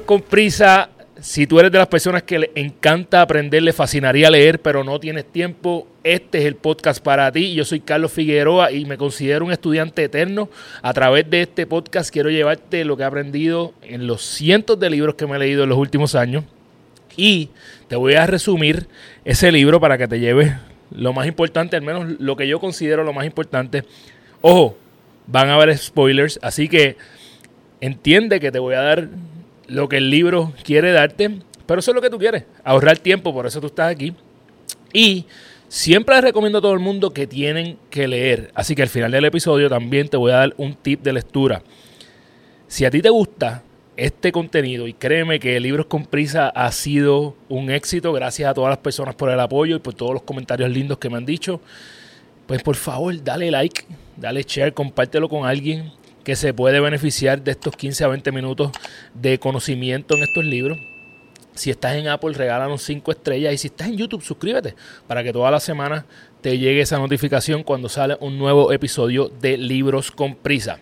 con Prisa. Si tú eres de las personas que le encanta aprender, le fascinaría leer, pero no tienes tiempo, este es el podcast para ti. Yo soy Carlos Figueroa y me considero un estudiante eterno. A través de este podcast quiero llevarte lo que he aprendido en los cientos de libros que me he leído en los últimos años. Y te voy a resumir ese libro para que te lleves lo más importante, al menos lo que yo considero lo más importante. Ojo, van a haber spoilers, así que entiende que te voy a dar lo que el libro quiere darte, pero eso es lo que tú quieres, ahorrar tiempo, por eso tú estás aquí. Y siempre les recomiendo a todo el mundo que tienen que leer, así que al final del episodio también te voy a dar un tip de lectura. Si a ti te gusta este contenido y créeme que Libros con Prisa ha sido un éxito, gracias a todas las personas por el apoyo y por todos los comentarios lindos que me han dicho, pues por favor dale like, dale share, compártelo con alguien que se puede beneficiar de estos 15 a 20 minutos de conocimiento en estos libros. Si estás en Apple, regálanos 5 estrellas. Y si estás en YouTube, suscríbete para que toda la semana te llegue esa notificación cuando sale un nuevo episodio de Libros con Prisa.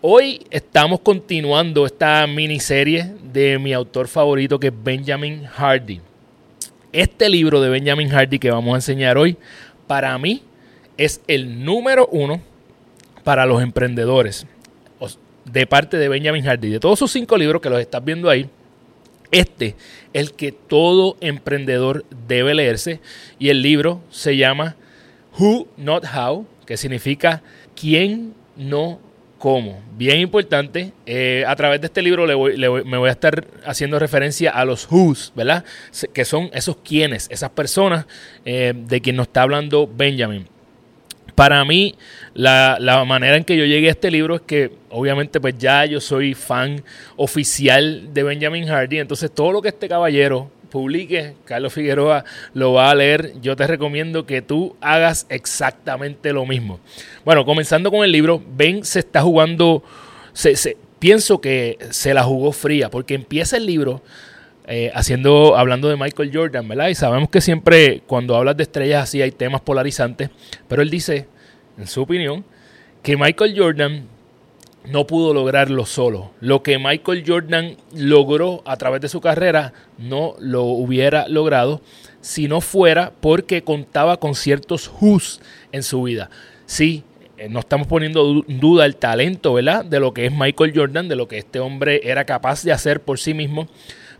Hoy estamos continuando esta miniserie de mi autor favorito que es Benjamin Hardy. Este libro de Benjamin Hardy que vamos a enseñar hoy, para mí es el número uno para los emprendedores de parte de Benjamin Hardy. De todos sus cinco libros que los estás viendo ahí, este el que todo emprendedor debe leerse y el libro se llama Who Not How, que significa quién no cómo. Bien importante, eh, a través de este libro me voy a estar haciendo referencia a los who's, ¿verdad? Que son esos quienes, esas personas eh, de quien nos está hablando Benjamin. Para mí, la, manera en que yo llegué a este libro es que, obviamente, pues ya yo soy fan oficial de Benjamin Hardy. Entonces, todo lo que este caballero publique, Carlos Figueroa lo va a leer. Yo te recomiendo que tú hagas exactamente lo mismo. Bueno, comenzando con el libro, Ben se está jugando, se, pienso que se la jugó fría, porque empieza el libro eh, haciendo, hablando de Michael Jordan, ¿verdad? Y sabemos que siempre cuando hablas de estrellas así hay temas polarizantes, pero él dice, en su opinión, que Michael Jordan no pudo lograrlo solo. Lo que Michael Jordan logró a través de su carrera no lo hubiera logrado si no fuera porque contaba con ciertos who's en su vida. Sí, eh, no estamos poniendo en duda el talento, ¿verdad? De lo que es Michael Jordan, de lo que este hombre era capaz de hacer por sí mismo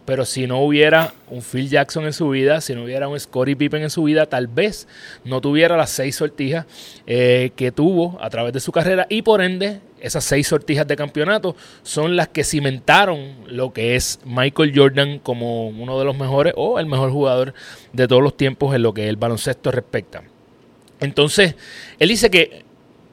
pero si no hubiera un Phil Jackson en su vida, si no hubiera un Scottie Pippen en su vida, tal vez no tuviera las seis sortijas eh, que tuvo a través de su carrera y por ende esas seis sortijas de campeonato son las que cimentaron lo que es Michael Jordan como uno de los mejores o el mejor jugador de todos los tiempos en lo que el baloncesto respecta. Entonces, él dice que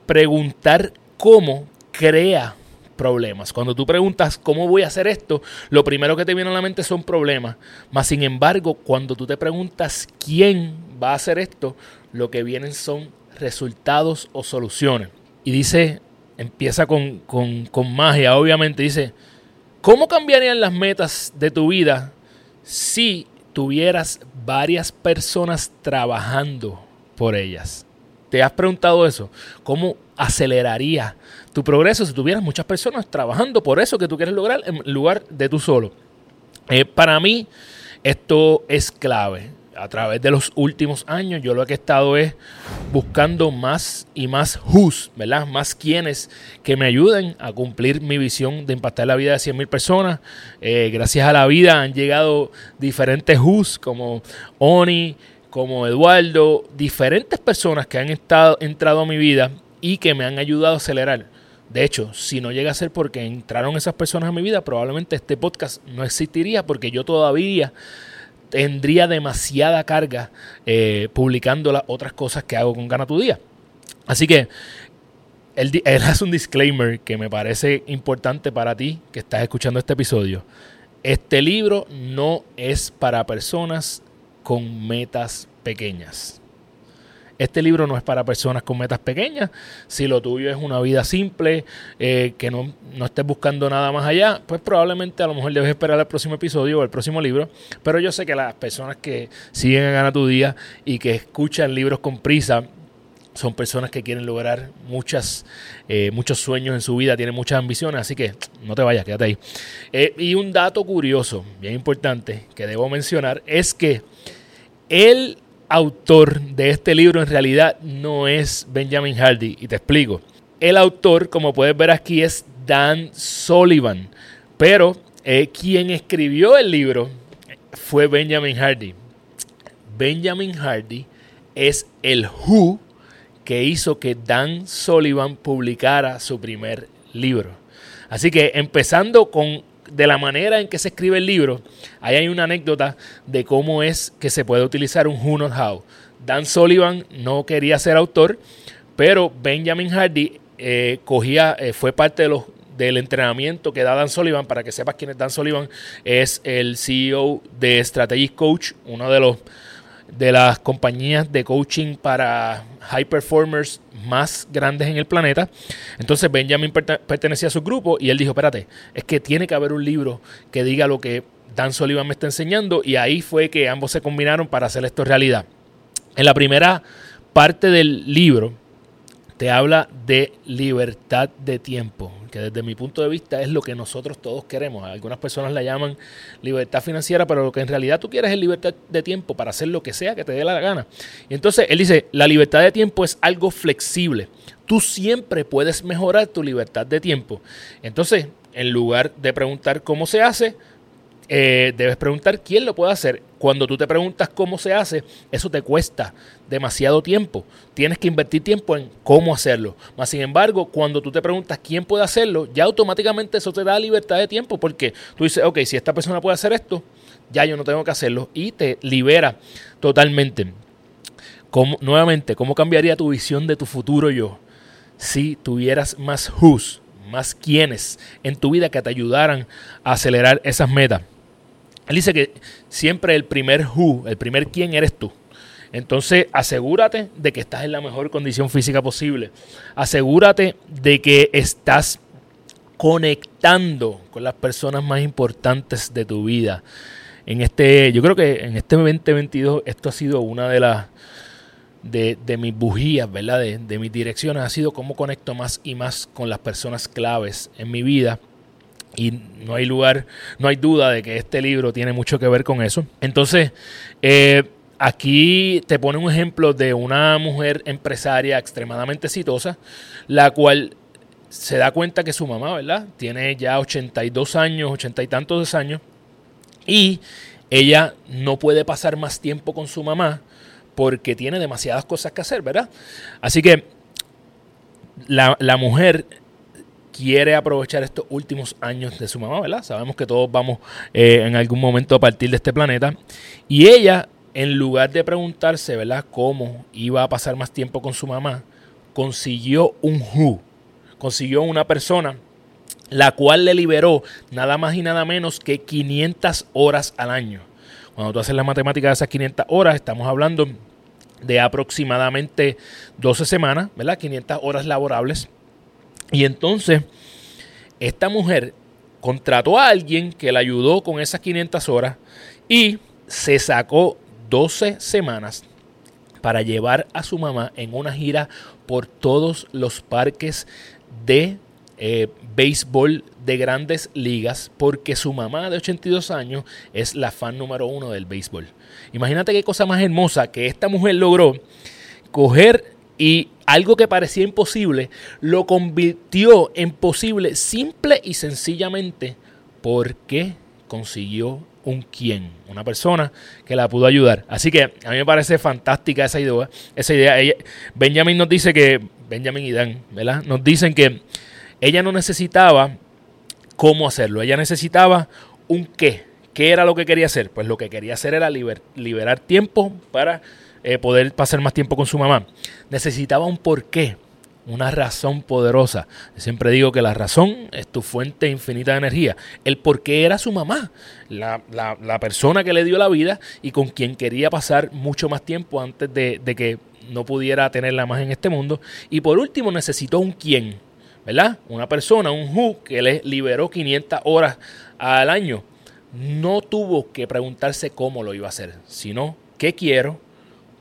preguntar cómo crea problemas. Cuando tú preguntas cómo voy a hacer esto, lo primero que te viene a la mente son problemas. Mas, sin embargo, cuando tú te preguntas quién va a hacer esto, lo que vienen son resultados o soluciones. Y dice, empieza con, con, con magia, obviamente, dice, ¿cómo cambiarían las metas de tu vida si tuvieras varias personas trabajando por ellas? ¿Te has preguntado eso? ¿Cómo aceleraría tu progreso si tuvieras muchas personas trabajando por eso que tú quieres lograr en lugar de tú solo. Eh, para mí esto es clave. A través de los últimos años yo lo que he estado es buscando más y más who's, ¿verdad? Más quienes que me ayuden a cumplir mi visión de impactar la vida de 100 mil personas. Eh, gracias a la vida han llegado diferentes who's como Oni, como Eduardo, diferentes personas que han estado, entrado a mi vida y que me han ayudado a acelerar. De hecho, si no llega a ser porque entraron esas personas a mi vida, probablemente este podcast no existiría porque yo todavía tendría demasiada carga eh, publicando las otras cosas que hago con Gana Tu Día. Así que él, él hace un disclaimer que me parece importante para ti que estás escuchando este episodio. Este libro no es para personas con metas pequeñas. Este libro no es para personas con metas pequeñas. Si lo tuyo es una vida simple, eh, que no, no, estés buscando nada más allá, pues probablemente a lo mejor debes esperar el próximo episodio o el próximo libro. Pero yo sé que las personas que siguen a Gana tu Día y que escuchan libros con prisa, son personas que quieren lograr muchas, eh, muchos sueños en su vida, tienen muchas ambiciones, así que no te vayas, quédate ahí. Eh, y un dato curioso, bien importante, que debo mencionar, es que el autor de este libro en realidad no es Benjamin Hardy, y te explico. El autor, como puedes ver aquí, es Dan Sullivan, pero eh, quien escribió el libro fue Benjamin Hardy. Benjamin Hardy es el Who que hizo que Dan Sullivan publicara su primer libro. Así que empezando con de la manera en que se escribe el libro, ahí hay una anécdota de cómo es que se puede utilizar un Who Not How. Dan Sullivan no quería ser autor, pero Benjamin Hardy eh, cogía, eh, fue parte de los, del entrenamiento que da Dan Sullivan. Para que sepas quién es Dan Sullivan, es el CEO de Strategic Coach, uno de los de las compañías de coaching para high performers más grandes en el planeta. Entonces Benjamin pertenecía a su grupo y él dijo, espérate, es que tiene que haber un libro que diga lo que Dan Sullivan me está enseñando y ahí fue que ambos se combinaron para hacer esto realidad. En la primera parte del libro te habla de libertad de tiempo que desde mi punto de vista es lo que nosotros todos queremos. Algunas personas la llaman libertad financiera, pero lo que en realidad tú quieres es libertad de tiempo para hacer lo que sea que te dé la gana. Y entonces él dice, la libertad de tiempo es algo flexible. Tú siempre puedes mejorar tu libertad de tiempo. Entonces, en lugar de preguntar cómo se hace, eh, debes preguntar quién lo puede hacer. Cuando tú te preguntas cómo se hace, eso te cuesta demasiado tiempo. Tienes que invertir tiempo en cómo hacerlo. Más sin embargo, cuando tú te preguntas quién puede hacerlo, ya automáticamente eso te da libertad de tiempo porque tú dices, ok, si esta persona puede hacer esto, ya yo no tengo que hacerlo y te libera totalmente. nuevamente, ¿cómo cambiaría tu visión de tu futuro yo si tuvieras más who's, más quienes en tu vida que te ayudaran a acelerar esas metas? Él dice que siempre el primer who, el primer quién eres tú. Entonces asegúrate de que estás en la mejor condición física posible. Asegúrate de que estás conectando con las personas más importantes de tu vida. En este, yo creo que en este 2022 esto ha sido una de las de, mis bujías, ¿verdad? De, de mis direcciones, ha sido cómo conecto más y más con las personas claves en mi vida y no hay lugar, no hay duda de que este libro tiene mucho que ver con eso. Entonces, eh, aquí te pone un ejemplo de una mujer empresaria extremadamente exitosa, la cual se da cuenta que su mamá, ¿verdad? Tiene ya 82 años, 80 y tantos años, y ella no puede pasar más tiempo con su mamá porque tiene demasiadas cosas que hacer, ¿verdad? Así que la, la mujer quiere aprovechar estos últimos años de su mamá, ¿verdad? Sabemos que todos vamos eh, en algún momento a partir de este planeta. Y ella, en lugar de preguntarse, ¿verdad?, cómo iba a pasar más tiempo con su mamá, consiguió un who, consiguió una persona la cual le liberó nada más y nada menos que 500 horas al año. Cuando tú haces la matemática de esas 500 horas, estamos hablando de aproximadamente 12 semanas, ¿verdad? 500 horas laborables y entonces, esta mujer contrató a alguien que la ayudó con esas 500 horas y se sacó 12 semanas para llevar a su mamá en una gira por todos los parques de eh, béisbol de grandes ligas porque su mamá de 82 años es la fan número uno del béisbol. Imagínate qué cosa más hermosa que esta mujer logró coger y algo que parecía imposible, lo convirtió en posible simple y sencillamente porque consiguió un quién, una persona que la pudo ayudar. Así que a mí me parece fantástica esa idea. Esa idea. Benjamin nos dice que, Benjamin y Dan, ¿verdad? Nos dicen que ella no necesitaba cómo hacerlo, ella necesitaba un qué. ¿Qué era lo que quería hacer? Pues lo que quería hacer era liberar tiempo para eh, poder pasar más tiempo con su mamá. Necesitaba un porqué, una razón poderosa. siempre digo que la razón es tu fuente infinita de energía. El porqué era su mamá, la, persona que le dio la vida y con quien quería pasar mucho más tiempo antes de, de que no pudiera tenerla más en este mundo. Y por último necesitó un quién, ¿verdad? Una persona, un who, que le liberó 500 horas al año. No tuvo que preguntarse cómo lo iba a hacer, sino qué quiero,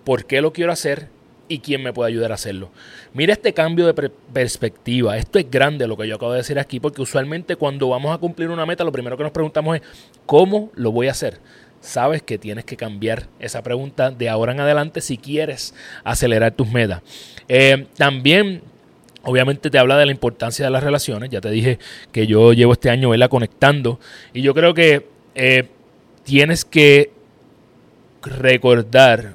por qué lo quiero hacer y quién me puede ayudar a hacerlo. Mira este cambio de perspectiva. Esto es grande lo que yo acabo de decir aquí, porque usualmente cuando vamos a cumplir una meta, lo primero que nos preguntamos es, ¿cómo lo voy a hacer? Sabes que tienes que cambiar esa pregunta de ahora en adelante si quieres acelerar tus metas. Eh, también Obviamente te habla de la importancia de las relaciones. Ya te dije que yo llevo este año vela conectando. Y yo creo que eh, tienes que recordar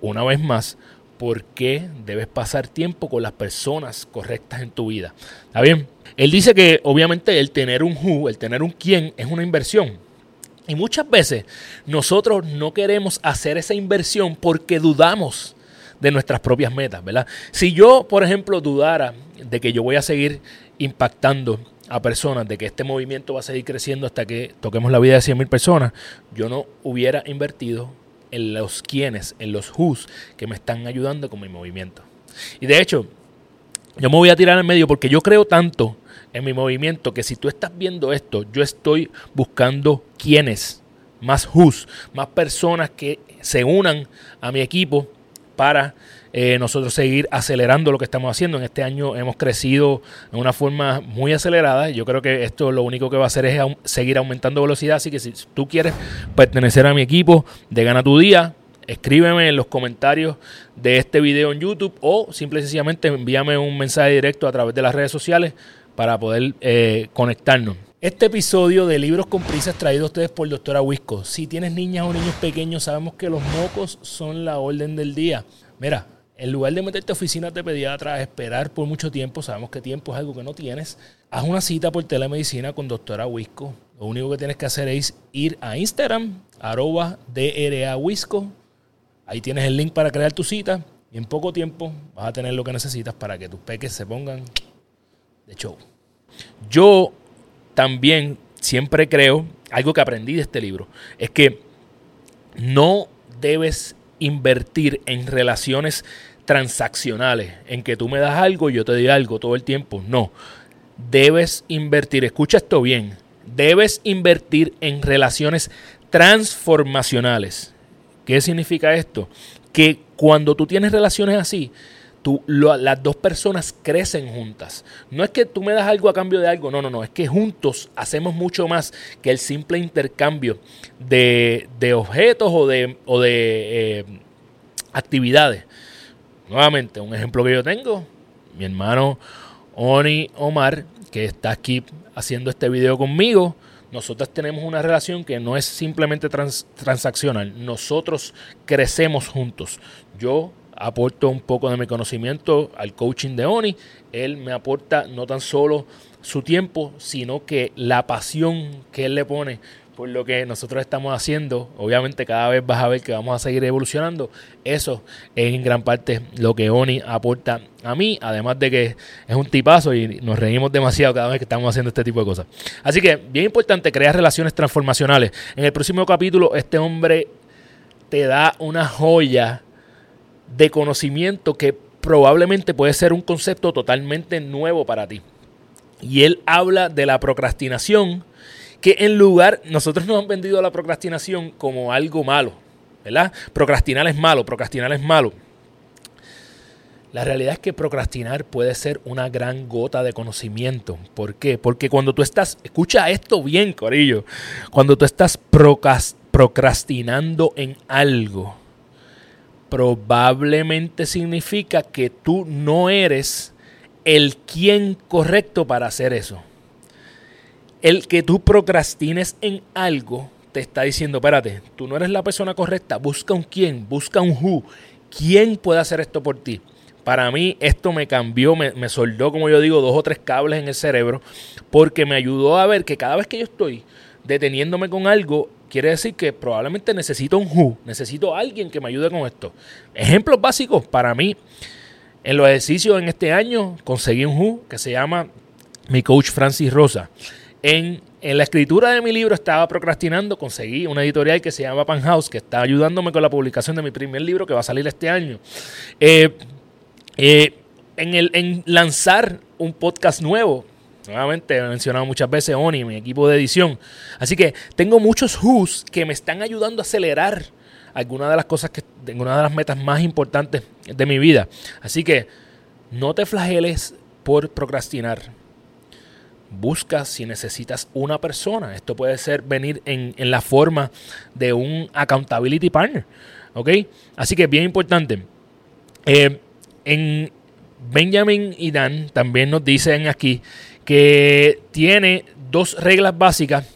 una vez más por qué debes pasar tiempo con las personas correctas en tu vida. ¿Está bien? Él dice que obviamente el tener un who, el tener un quién, es una inversión. Y muchas veces nosotros no queremos hacer esa inversión porque dudamos de nuestras propias metas, ¿verdad? Si yo, por ejemplo, dudara de que yo voy a seguir impactando a personas, de que este movimiento va a seguir creciendo hasta que toquemos la vida de 100.000 personas, yo no hubiera invertido en los quienes, en los who's que me están ayudando con mi movimiento. Y de hecho, yo me voy a tirar en medio porque yo creo tanto en mi movimiento que si tú estás viendo esto, yo estoy buscando quienes, más who's, más personas que se unan a mi equipo para eh, nosotros seguir acelerando lo que estamos haciendo. En este año hemos crecido de una forma muy acelerada. Yo creo que esto lo único que va a hacer es seguir aumentando velocidad. Así que si tú quieres pertenecer a mi equipo de Gana tu Día, escríbeme en los comentarios de este video en YouTube o simple y sencillamente envíame un mensaje directo a través de las redes sociales para poder eh, conectarnos. Este episodio de Libros con Prisas traído a ustedes por Doctora Wisco. Si tienes niñas o niños pequeños, sabemos que los mocos son la orden del día. Mira, en lugar de meterte a oficinas de pediatra, esperar por mucho tiempo, sabemos que tiempo es algo que no tienes, haz una cita por telemedicina con Doctora Wisco. Lo único que tienes que hacer es ir a Instagram, arroba DRAWisco. Ahí tienes el link para crear tu cita y en poco tiempo vas a tener lo que necesitas para que tus peques se pongan de show. Yo también siempre creo, algo que aprendí de este libro, es que no debes invertir en relaciones transaccionales, en que tú me das algo y yo te doy algo todo el tiempo. No, debes invertir, escucha esto bien, debes invertir en relaciones transformacionales. ¿Qué significa esto? Que cuando tú tienes relaciones así, las dos personas crecen juntas. No es que tú me das algo a cambio de algo, no, no, no, es que juntos hacemos mucho más que el simple intercambio de, objetos o de, o de eh, actividades. Nuevamente, un ejemplo que yo tengo, mi hermano Oni Omar, que está aquí haciendo este video conmigo, nosotros tenemos una relación que no es simplemente transaccional, nosotros crecemos juntos. Yo aporto un poco de mi conocimiento al coaching de Oni. Él me aporta no tan solo su tiempo, sino que la pasión que él le pone por lo que nosotros estamos haciendo. Obviamente cada vez vas a ver que vamos a seguir evolucionando. Eso es en gran parte lo que Oni aporta a mí, además de que es un tipazo y nos reímos demasiado cada vez que estamos haciendo este tipo de cosas. Así que bien importante crear relaciones transformacionales. En el próximo capítulo este hombre te da una joya de conocimiento que probablemente puede ser un concepto totalmente nuevo para ti. Y él habla de la procrastinación, que en lugar, nosotros nos han vendido la procrastinación como algo malo, ¿verdad? Procrastinar es malo, procrastinar es malo. La realidad es que procrastinar puede ser una gran gota de conocimiento. ¿Por qué? Porque cuando tú estás, escucha esto bien, Corillo, cuando tú estás procrastinando en algo, probablemente significa que tú no eres el quien correcto para hacer eso. El que tú procrastines en algo te está diciendo, espérate, tú no eres la persona correcta, busca un quién, busca un who. ¿Quién puede hacer esto por ti? Para mí esto me cambió, me, me soldó, como yo digo, dos o tres cables en el cerebro, porque me ayudó a ver que cada vez que yo estoy deteniéndome con algo, quiere decir que probablemente necesito un who, necesito alguien que me ayude con esto. Ejemplos básicos para mí. En los ejercicios en este año conseguí un who que se llama mi coach Francis Rosa. En, la escritura de mi libro estaba procrastinando, conseguí una editorial que se llama Pan House, que está ayudándome con la publicación de mi primer libro que va a salir este año. Eh, eh, en, el, en lanzar un podcast nuevo, Nuevamente he mencionado muchas veces Oni, mi equipo de edición. Así que tengo muchos who's que me están ayudando a acelerar alguna de las cosas que, una de las metas más importantes de mi vida. Así que no te flageles por procrastinar. Busca si necesitas una persona. Esto puede ser venir en, la forma de un accountability partner. ¿Ok? Así que bien importante. Eh, en Benjamin y Dan también nos dicen aquí que tiene dos reglas básicas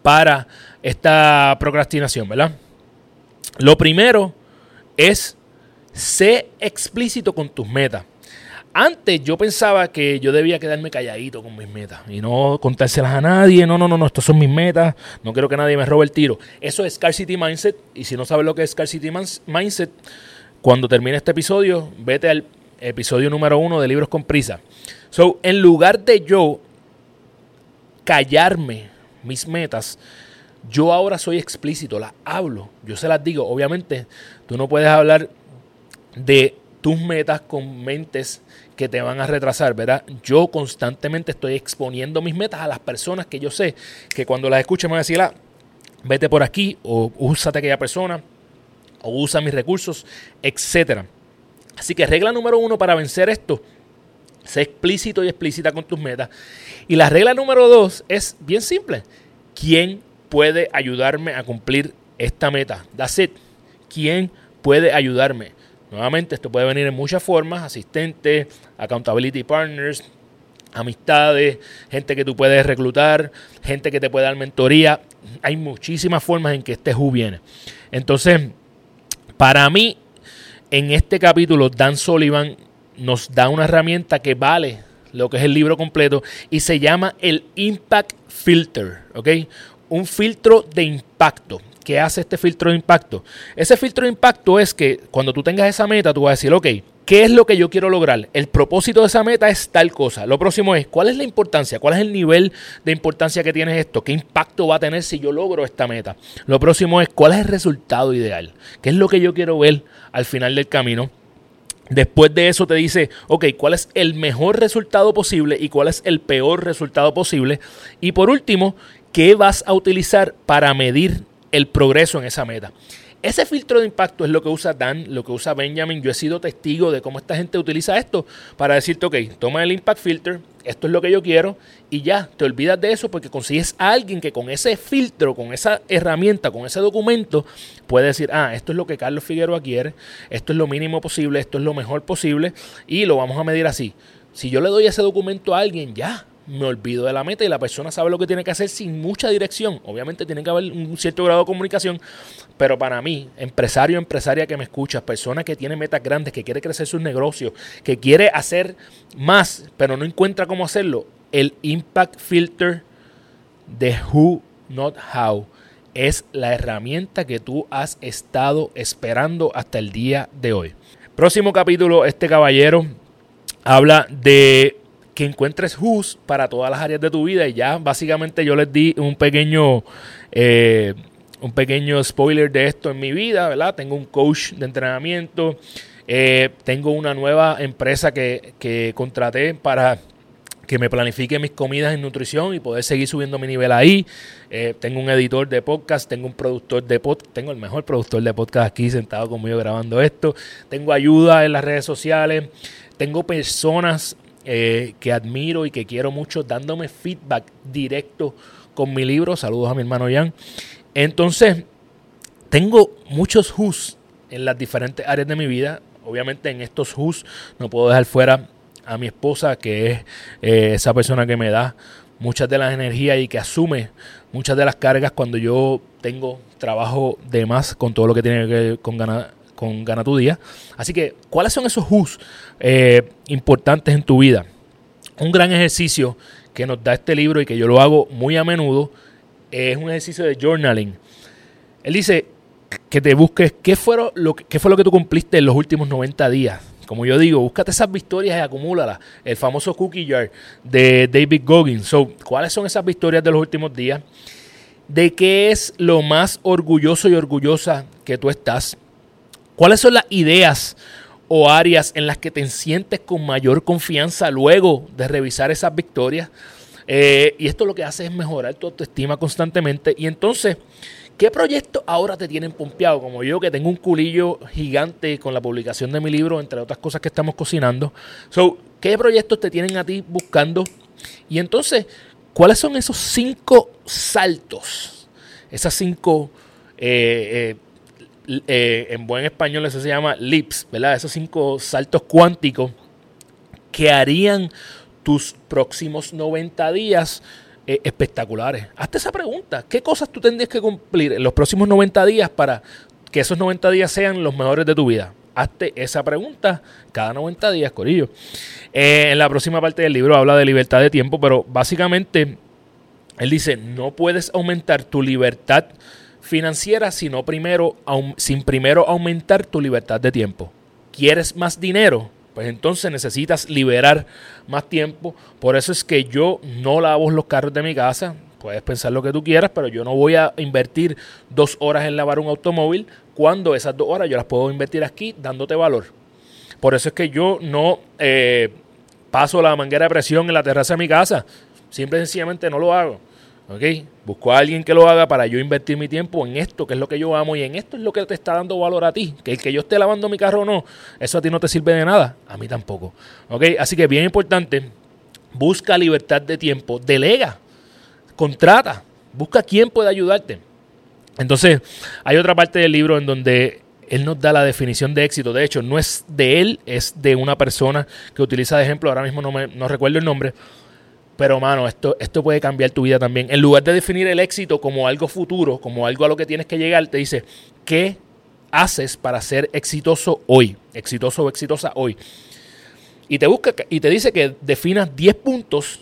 para esta procrastinación, ¿verdad? Lo primero es sé explícito con tus metas. Antes yo pensaba que yo debía quedarme calladito con mis metas y no contárselas a nadie. No, no, no, no, estas son mis metas. No quiero que nadie me robe el tiro. Eso es Scarcity Mindset. Y si no sabes lo que es Scarcity Mindset, cuando termine este episodio, vete al episodio número uno de Libros con Prisa. So, en lugar de yo callarme mis metas, yo ahora soy explícito, las hablo, yo se las digo. Obviamente, tú no puedes hablar de tus metas con mentes que te van a retrasar, ¿verdad? Yo constantemente estoy exponiendo mis metas a las personas que yo sé que cuando las escuchen me van a decir, ah, vete por aquí o úsate aquella persona o usa mis recursos, etcétera. Así que regla número uno para vencer esto, sé explícito y explícita con tus metas. Y la regla número dos es bien simple. ¿Quién puede ayudarme a cumplir esta meta? That's it. ¿Quién puede ayudarme? Nuevamente, esto puede venir en muchas formas, asistentes, accountability partners, amistades, gente que tú puedes reclutar, gente que te puede dar mentoría. Hay muchísimas formas en que este Who viene. Entonces, para mí, en este capítulo, Dan Sullivan nos da una herramienta que vale lo que es el libro completo y se llama el Impact Filter, ¿ok? Un filtro de impacto. ¿Qué hace este filtro de impacto? Ese filtro de impacto es que cuando tú tengas esa meta, tú vas a decir, ok, ¿qué es lo que yo quiero lograr? El propósito de esa meta es tal cosa. Lo próximo es, ¿cuál es la importancia? ¿Cuál es el nivel de importancia que tienes esto? ¿Qué impacto va a tener si yo logro esta meta? Lo próximo es, ¿cuál es el resultado ideal? ¿Qué es lo que yo quiero ver al final del camino? Después de eso te dice, ok, ¿cuál es el mejor resultado posible y cuál es el peor resultado posible? Y por último, ¿qué vas a utilizar para medir el progreso en esa meta. Ese filtro de impacto es lo que usa Dan, lo que usa Benjamin. Yo he sido testigo de cómo esta gente utiliza esto para decirte, ok, toma el impact filter, esto es lo que yo quiero, y ya, te olvidas de eso porque consigues a alguien que con ese filtro, con esa herramienta, con ese documento, puede decir, ah, esto es lo que Carlos Figueroa quiere, esto es lo mínimo posible, esto es lo mejor posible, y lo vamos a medir así. Si yo le doy ese documento a alguien, ya, me olvido de la meta y la persona sabe lo que tiene que hacer sin mucha dirección. Obviamente tiene que haber un cierto grado de comunicación, pero para mí, empresario, empresaria que me escucha, persona que tiene metas grandes, que quiere crecer sus negocios, que quiere hacer más, pero no encuentra cómo hacerlo, el Impact Filter de Who, Not How es la herramienta que tú has estado esperando hasta el día de hoy. Próximo capítulo, este caballero habla de que encuentres Who's para todas las áreas de tu vida. Y ya básicamente yo les di un pequeño, eh, un pequeño spoiler de esto en mi vida, ¿verdad? Tengo un coach de entrenamiento. Eh, tengo una nueva empresa que, que contraté para que me planifique mis comidas en nutrición y poder seguir subiendo mi nivel ahí. Eh, tengo un editor de podcast, tengo un productor de podcast, tengo el mejor productor de podcast aquí sentado conmigo grabando esto. Tengo ayuda en las redes sociales, tengo personas eh, que admiro y que quiero mucho, dándome feedback directo con mi libro. Saludos a mi hermano Jan. Entonces, tengo muchos who's en las diferentes áreas de mi vida. Obviamente en estos who's no puedo dejar fuera a mi esposa, que es eh, esa persona que me da muchas de las energías y que asume muchas de las cargas cuando yo tengo trabajo de más con todo lo que tiene que ver con ganar con Gana tu Día. Así que, ¿cuáles son esos who's eh, importantes en tu vida? Un gran ejercicio que nos da este libro y que yo lo hago muy a menudo es un ejercicio de journaling. Él dice que te busques qué, fueron lo, qué fue lo que tú cumpliste en los últimos 90 días. Como yo digo, búscate esas victorias y acumúlalas. El famoso cookie jar de David Goggins. So, ¿Cuáles son esas victorias de los últimos días? ¿De qué es lo más orgulloso y orgullosa que tú estás? ¿Cuáles son las ideas o áreas en las que te sientes con mayor confianza luego de revisar esas victorias? Eh, y esto lo que hace es mejorar tu autoestima constantemente. Y entonces, ¿Qué proyectos ahora te tienen pompeado? Como yo, que tengo un culillo gigante con la publicación de mi libro, entre otras cosas que estamos cocinando. ¿qué proyectos te tienen a ti buscando? Y entonces, ¿cuáles son esos cinco saltos? Esas cinco, eh, eh, eh, en buen español eso se llama leaps, ¿verdad? Esos cinco saltos cuánticos que harían tus próximos 90 días eh, espectaculares. Hazte esa pregunta. ¿Qué cosas tú tendrías que cumplir en los próximos 90 días para que esos 90 días sean los mejores de tu vida? Hazte esa pregunta cada 90 días, Corillo. Eh, en la próxima parte del libro habla de libertad de tiempo, pero básicamente él dice, no puedes aumentar tu libertad financiera sino primero, sin primero aumentar tu libertad de tiempo. ¿Quieres más dinero? pues entonces necesitas liberar más tiempo. Por eso es que yo no lavo los carros de mi casa. Puedes pensar lo que tú quieras, pero yo no voy a invertir dos horas en lavar un automóvil cuando esas dos horas yo las puedo invertir aquí dándote valor. Por eso es que yo no eh, paso la manguera de presión en la terraza de mi casa. Simple y sencillamente no lo hago. ¿Ok? Busco a alguien que lo haga para yo invertir mi tiempo en esto, que es lo que yo amo, y en esto es lo que te está dando valor a ti. Que el que yo esté lavando mi carro o no, eso a ti no te sirve de nada, a mí tampoco. ¿Ok? Así que bien importante, busca libertad de tiempo, delega, contrata, busca quién puede ayudarte. Entonces, hay otra parte del libro en donde él nos da la definición de éxito. De hecho, no es de él, es de una persona que utiliza de ejemplo, ahora mismo no, me, no recuerdo el nombre, pero, mano, esto, esto puede cambiar tu vida también. En lugar de definir el éxito como algo futuro, como algo a lo que tienes que llegar, te dice, ¿qué haces para ser exitoso hoy? Exitoso o exitosa hoy. Y te, busca, y te dice que definas 10 puntos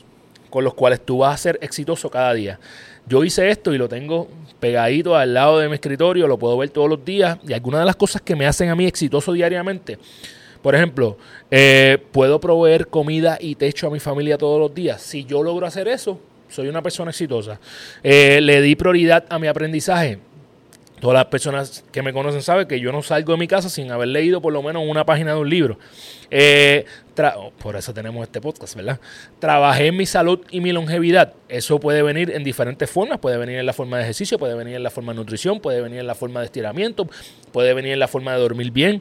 con los cuales tú vas a ser exitoso cada día. Yo hice esto y lo tengo pegadito al lado de mi escritorio, lo puedo ver todos los días. Y algunas de las cosas que me hacen a mí exitoso diariamente por ejemplo, eh, puedo proveer comida y techo a mi familia todos los días. Si yo logro hacer eso, soy una persona exitosa. Eh, le di prioridad a mi aprendizaje. Todas las personas que me conocen saben que yo no salgo de mi casa sin haber leído por lo menos una página de un libro. Eh, por eso tenemos este podcast, ¿verdad? Trabajé en mi salud y mi longevidad. Eso puede venir en diferentes formas. Puede venir en la forma de ejercicio, puede venir en la forma de nutrición, puede venir en la forma de estiramiento, puede venir en la forma de dormir bien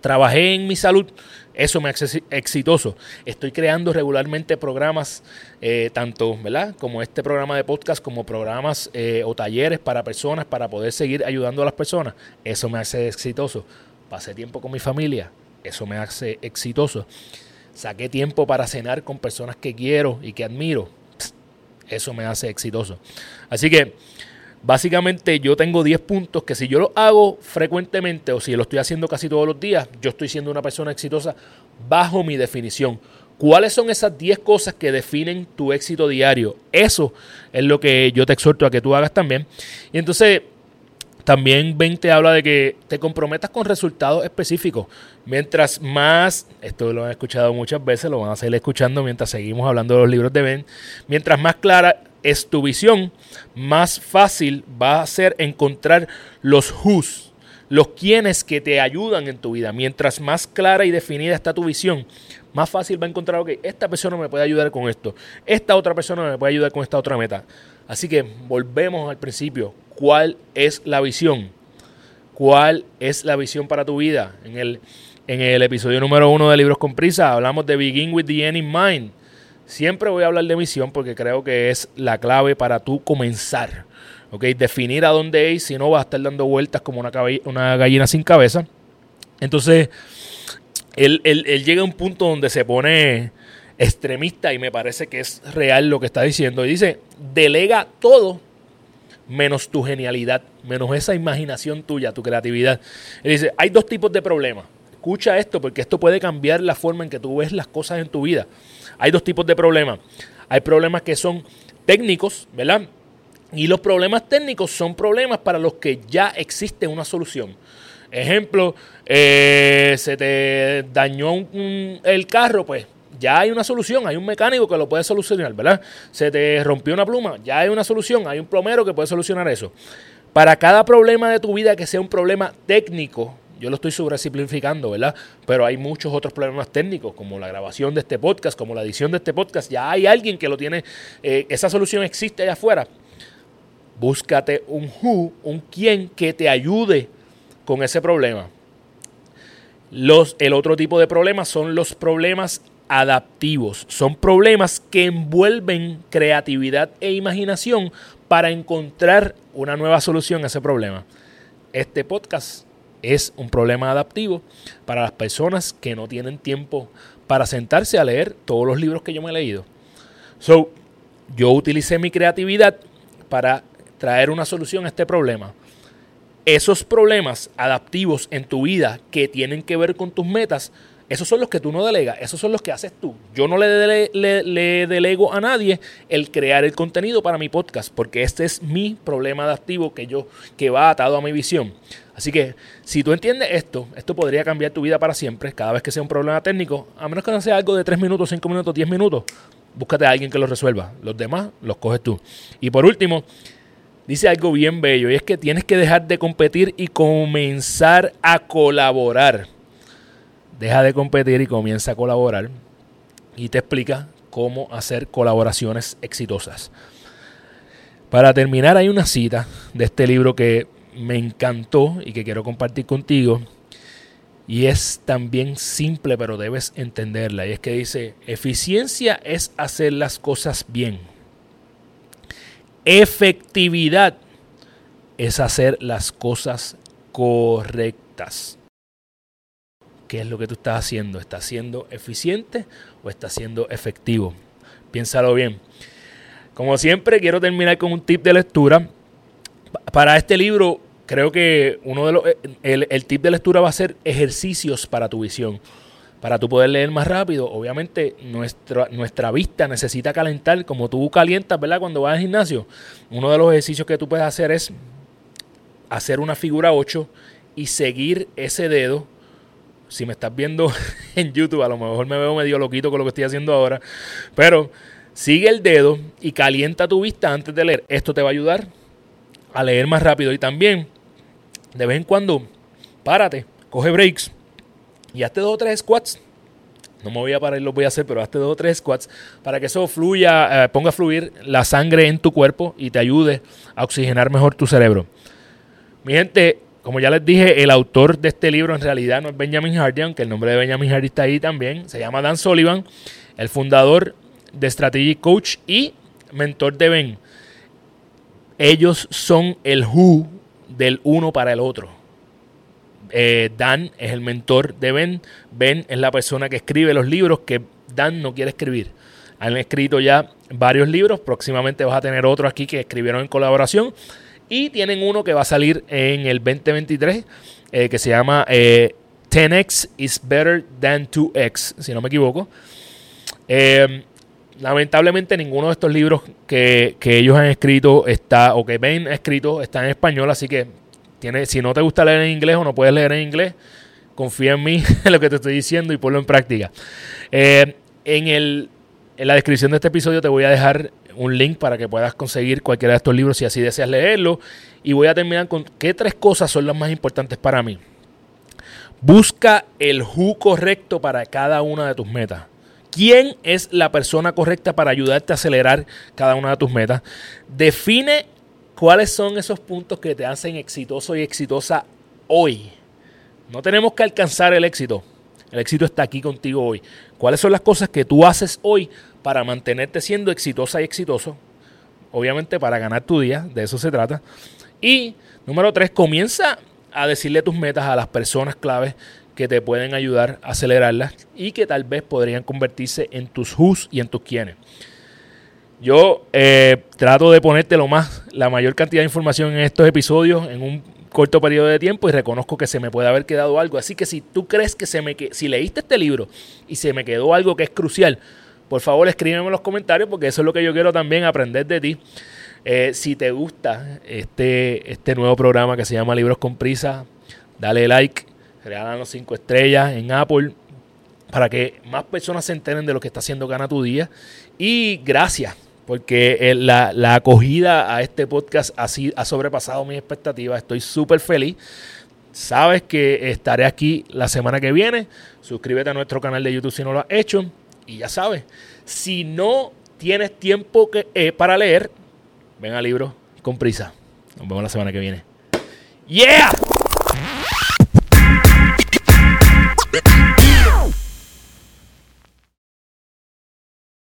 Trabajé en mi salud, eso me hace exitoso. Estoy creando regularmente programas, eh, tanto ¿verdad? como este programa de podcast, como programas eh, o talleres para personas, para poder seguir ayudando a las personas. Eso me hace exitoso. Pasé tiempo con mi familia, eso me hace exitoso. Saqué tiempo para cenar con personas que quiero y que admiro. Eso me hace exitoso. Así que Básicamente yo tengo 10 puntos que si yo los hago frecuentemente o si lo estoy haciendo casi todos los días, yo estoy siendo una persona exitosa bajo mi definición. ¿Cuáles son esas 10 cosas que definen tu éxito diario? Eso es lo que yo te exhorto a que tú hagas también. Y entonces también 20 habla de que te comprometas con resultados específicos. Mientras más, esto lo han escuchado muchas veces, lo van a seguir escuchando mientras seguimos hablando de los libros de Ben, mientras más clara es tu visión, más fácil va a ser encontrar los who's, los quienes que te ayudan en tu vida. Mientras más clara y definida está tu visión, más fácil va a encontrar, ok, esta persona me puede ayudar con esto, esta otra persona me puede ayudar con esta otra meta. Así que volvemos al principio. ¿Cuál es la visión? ¿Cuál es la visión para tu vida? En el, en el episodio número uno de Libros con Prisa hablamos de Begin with the End in Mind Siempre voy a hablar de misión porque creo que es la clave para tú comenzar. ¿ok? Definir a dónde ir, si no vas a estar dando vueltas como una, gallina sin cabeza. Entonces, él, llega a un punto donde se pone extremista y me parece que es real lo que está diciendo. Y dice, delega todo menos tu genialidad, menos esa imaginación tuya, tu creatividad. Él dice, hay dos tipos de problemas. Escucha esto porque esto puede cambiar la forma en que tú ves las cosas en tu vida. Hay dos tipos de problemas. Hay problemas que son técnicos, ¿verdad? Y los problemas técnicos son problemas para los que ya existe una solución. Ejemplo, eh, se te dañó el carro, pues ya hay una solución, hay un mecánico que lo puede solucionar, ¿verdad? Se te rompió una pluma, ya hay una solución, hay un plomero que puede solucionar eso. Para cada problema de tu vida que sea un problema técnico, yo lo estoy sobresimplificando, ¿verdad? Pero hay muchos otros problemas técnicos, como la grabación de este podcast, como la edición de este podcast. Ya hay alguien que lo tiene, eh, esa solución existe allá afuera. Búscate un who, un quién que te ayude con ese problema. Los, el otro tipo de problemas son los problemas adaptivos. Son problemas que envuelven creatividad e imaginación para encontrar una nueva solución a ese problema. Este podcast es un problema adaptivo para las personas que no tienen tiempo para sentarse a leer todos los libros que yo me he leído. So, yo utilicé mi creatividad para traer una solución a este problema. Esos problemas adaptivos en tu vida que tienen que ver con tus metas, esos son los que tú no delegas, esos son los que haces tú. Yo no le, le, delego a nadie el crear el contenido para mi podcast, porque este es mi problema adaptivo que yo que va atado a mi visión. Así que si tú entiendes esto, esto podría cambiar tu vida para siempre cada vez que sea un problema técnico, a menos que no sea algo de 3 minutos, 5 minutos, 10 minutos, búscate a alguien que lo resuelva. Los demás los coges tú. Y por último, dice algo bien bello y es que tienes que dejar de competir y comenzar a colaborar. Deja de competir y comienza a colaborar y te explica cómo hacer colaboraciones exitosas. Para terminar, hay una cita de este libro que me encantó y que quiero compartir contigo. Y es también simple, pero debes entenderla. Y es que dice, eficiencia es hacer las cosas bien. Efectividad es hacer las cosas correctas. ¿Qué es lo que tú estás haciendo? ¿Estás siendo eficiente o estás siendo efectivo? Piénsalo bien. Como siempre, quiero terminar con un tip de lectura. Para este libro creo que uno de los eh, el, tip de lectura va a ser ejercicios para tu visión. Para tú poder leer más rápido, obviamente nuestra, nuestra vista necesita calentar, como tú calientas, ¿verdad? Cuando vas al gimnasio, uno de los ejercicios que tú puedes hacer es hacer una figura 8 y seguir ese dedo. Si me estás viendo en YouTube, a lo mejor me veo medio loquito con lo que estoy haciendo ahora, pero sigue el dedo y calienta tu vista antes de leer. Esto te va a ayudar a leer más rápido y también de vez en cuando, párate, coge breaks y hazte dos o tres squats. No me voy a parar, lo voy a hacer, pero hazte dos o tres squats para que eso fluya, eh, ponga a fluir la sangre en tu cuerpo y te ayude a oxigenar mejor tu cerebro. Mi gente, como ya les dije, el autor de este libro en realidad no es Benjamin Hardy, aunque el nombre de Benjamin Hardy está ahí también. Se llama Dan Sullivan, el fundador de Strategic Coach y mentor de Ben. Ellos son el who del uno para el otro. Eh, Dan es el mentor de Ben. Ben es la persona que escribe los libros que Dan no quiere escribir. Han escrito ya varios libros. Próximamente vas a tener otro aquí que escribieron en colaboración. Y tienen uno que va a salir en el 2023 eh, que se llama 10x eh, is better than 2x, si no me equivoco. lamentablemente ninguno de estos libros que, que, ellos han escrito está, o que Ben ha escrito, está en español, así que si no te gusta leer en inglés o no puedes leer en inglés, confía en mí, en lo que te estoy diciendo y ponlo en práctica. Eh, en, el, en la descripción de este episodio te voy a dejar un link para que puedas conseguir cualquiera de estos libros si así deseas leerlo. Y voy a terminar con qué tres cosas son las más importantes para mí. Busca el who correcto para cada una de tus metas. ¿Quién es la persona correcta para ayudarte a acelerar cada una de tus metas? Define ¿Cuáles son esos puntos que te hacen exitoso y exitosa hoy? No tenemos que alcanzar el éxito. El éxito está aquí contigo hoy. ¿Cuáles son las cosas que tú haces hoy para mantenerte siendo exitosa y exitoso? Obviamente para ganar tu día, de eso se trata. Y número tres, comienza a decirle tus metas a las personas claves que te pueden ayudar a acelerarlas y que tal vez podrían convertirse en tus who's y en tus quienes. Yo eh, trato de ponerte lo más, la mayor cantidad de información en estos episodios en un corto periodo de tiempo y reconozco que se me puede haber quedado algo. Así que si tú crees que se me si leíste este libro y se me quedó algo que es crucial, por favor escríbeme en los comentarios porque eso es lo que yo quiero también aprender de ti. Eh, si te gusta este, este nuevo programa que se llama Libros con Prisa, dale like, regálanos cinco estrellas en Apple para que más personas se enteren de lo que está haciendo Gana tu Día. Y gracias porque eh, la, acogida a este podcast ha, ha sobrepasado mis expectativas. Estoy súper feliz. Sabes que estaré aquí la semana que viene. Suscríbete a nuestro canal de YouTube si no lo has hecho. Y ya sabes, si no tienes tiempo que, eh, para leer, ven a libros con prisa. Nos vemos la semana que viene. ¡Yeah!